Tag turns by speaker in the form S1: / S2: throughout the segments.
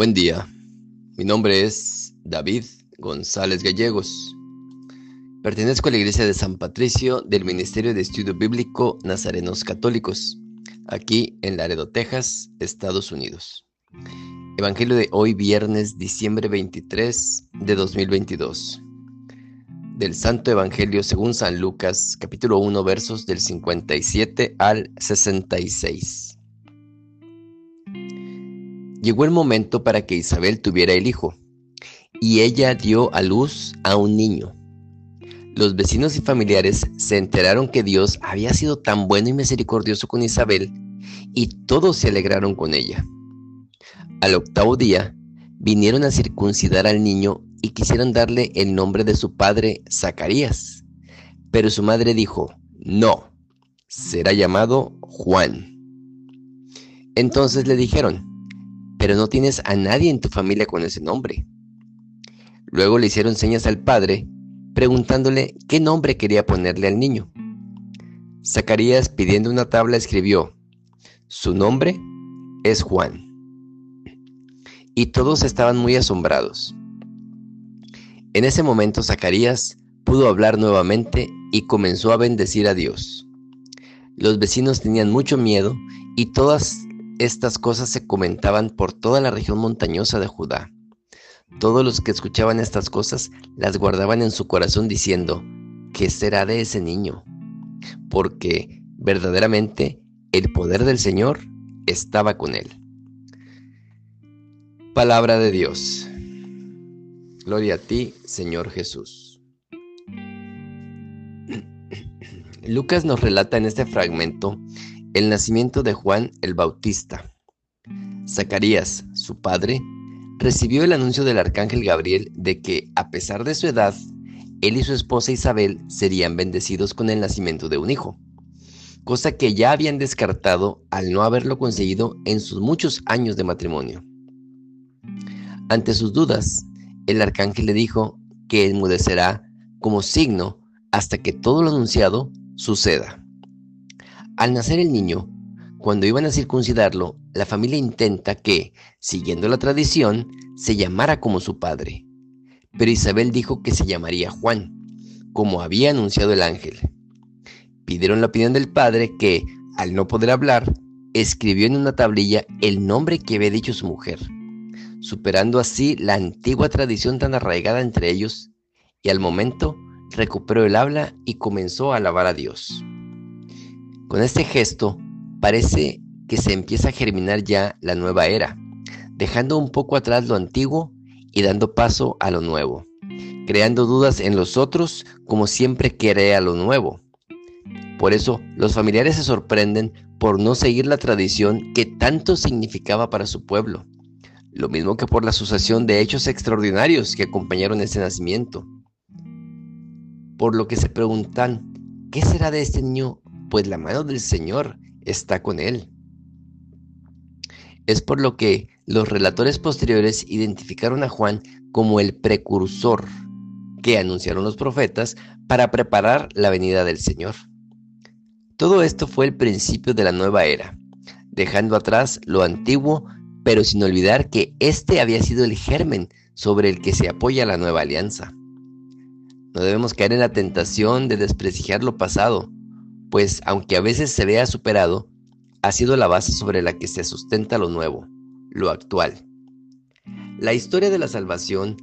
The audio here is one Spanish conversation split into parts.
S1: Buen día, mi nombre es David González Gallegos. Pertenezco a la Iglesia de San Patricio del Ministerio de Estudio Bíblico Nazarenos Católicos, aquí en Laredo, Texas, Estados Unidos. Evangelio de hoy, viernes, diciembre 23 de 2022. Del Santo Evangelio según San Lucas, capítulo 1, versos del 57 al 66. Llegó el momento para que Isabel tuviera el hijo, y ella dio a luz a un niño. Los vecinos y familiares se enteraron que Dios había sido tan bueno y misericordioso con Isabel, y todos se alegraron con ella. Al octavo día, vinieron a circuncidar al niño y quisieron darle el nombre de su padre Zacarías. Pero su madre dijo, no, será llamado Juan. Entonces le dijeron, pero no tienes a nadie en tu familia con ese nombre. Luego le hicieron señas al padre, preguntándole qué nombre quería ponerle al niño. Zacarías, pidiendo una tabla, escribió, su nombre es Juan. Y todos estaban muy asombrados. En ese momento Zacarías pudo hablar nuevamente y comenzó a bendecir a Dios. Los vecinos tenían mucho miedo y todas estas cosas se comentaban por toda la región montañosa de Judá. Todos los que escuchaban estas cosas las guardaban en su corazón diciendo, ¿qué será de ese niño? Porque verdaderamente el poder del Señor estaba con él. Palabra de Dios. Gloria a ti, Señor Jesús. Lucas nos relata en este fragmento el nacimiento de Juan el Bautista. Zacarías, su padre, recibió el anuncio del arcángel Gabriel de que, a pesar de su edad, él y su esposa Isabel serían bendecidos con el nacimiento de un hijo, cosa que ya habían descartado al no haberlo conseguido en sus muchos años de matrimonio. Ante sus dudas, el arcángel le dijo que enmudecerá como signo hasta que todo lo anunciado suceda. Al nacer el niño, cuando iban a circuncidarlo, la familia intenta que, siguiendo la tradición, se llamara como su padre. Pero Isabel dijo que se llamaría Juan, como había anunciado el ángel. Pidieron la opinión del padre que, al no poder hablar, escribió en una tablilla el nombre que había dicho su mujer, superando así la antigua tradición tan arraigada entre ellos, y al momento recuperó el habla y comenzó a alabar a Dios. Con este gesto parece que se empieza a germinar ya la nueva era, dejando un poco atrás lo antiguo y dando paso a lo nuevo, creando dudas en los otros como siempre crea lo nuevo. Por eso los familiares se sorprenden por no seguir la tradición que tanto significaba para su pueblo, lo mismo que por la sucesión de hechos extraordinarios que acompañaron ese nacimiento. Por lo que se preguntan, ¿qué será de este niño pues la mano del Señor está con él. Es por lo que los relatores posteriores identificaron a Juan como el precursor que anunciaron los profetas para preparar la venida del Señor. Todo esto fue el principio de la nueva era, dejando atrás lo antiguo, pero sin olvidar que este había sido el germen sobre el que se apoya la nueva alianza. No debemos caer en la tentación de desprestigiar lo pasado, pues aunque a veces se vea superado, ha sido la base sobre la que se sustenta lo nuevo, lo actual. La historia de la salvación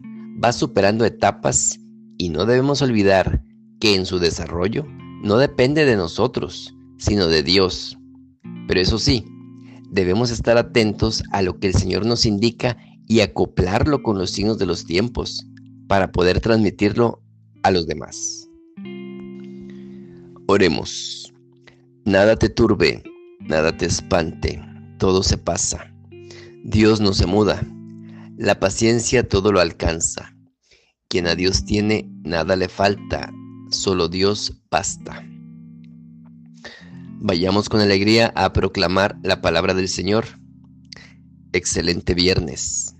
S1: va superando etapas y no debemos olvidar que en su desarrollo no depende de nosotros, sino de Dios. Pero eso sí, debemos estar atentos a lo que el Señor nos indica y acoplarlo con los signos de los tiempos para poder transmitirlo a los demás. Oremos. Nada te turbe, nada te espante, todo se pasa. Dios no se muda, la paciencia todo lo alcanza. Quien a Dios tiene, nada le falta, solo Dios basta. Vayamos con alegría a proclamar la palabra del Señor. Excelente viernes.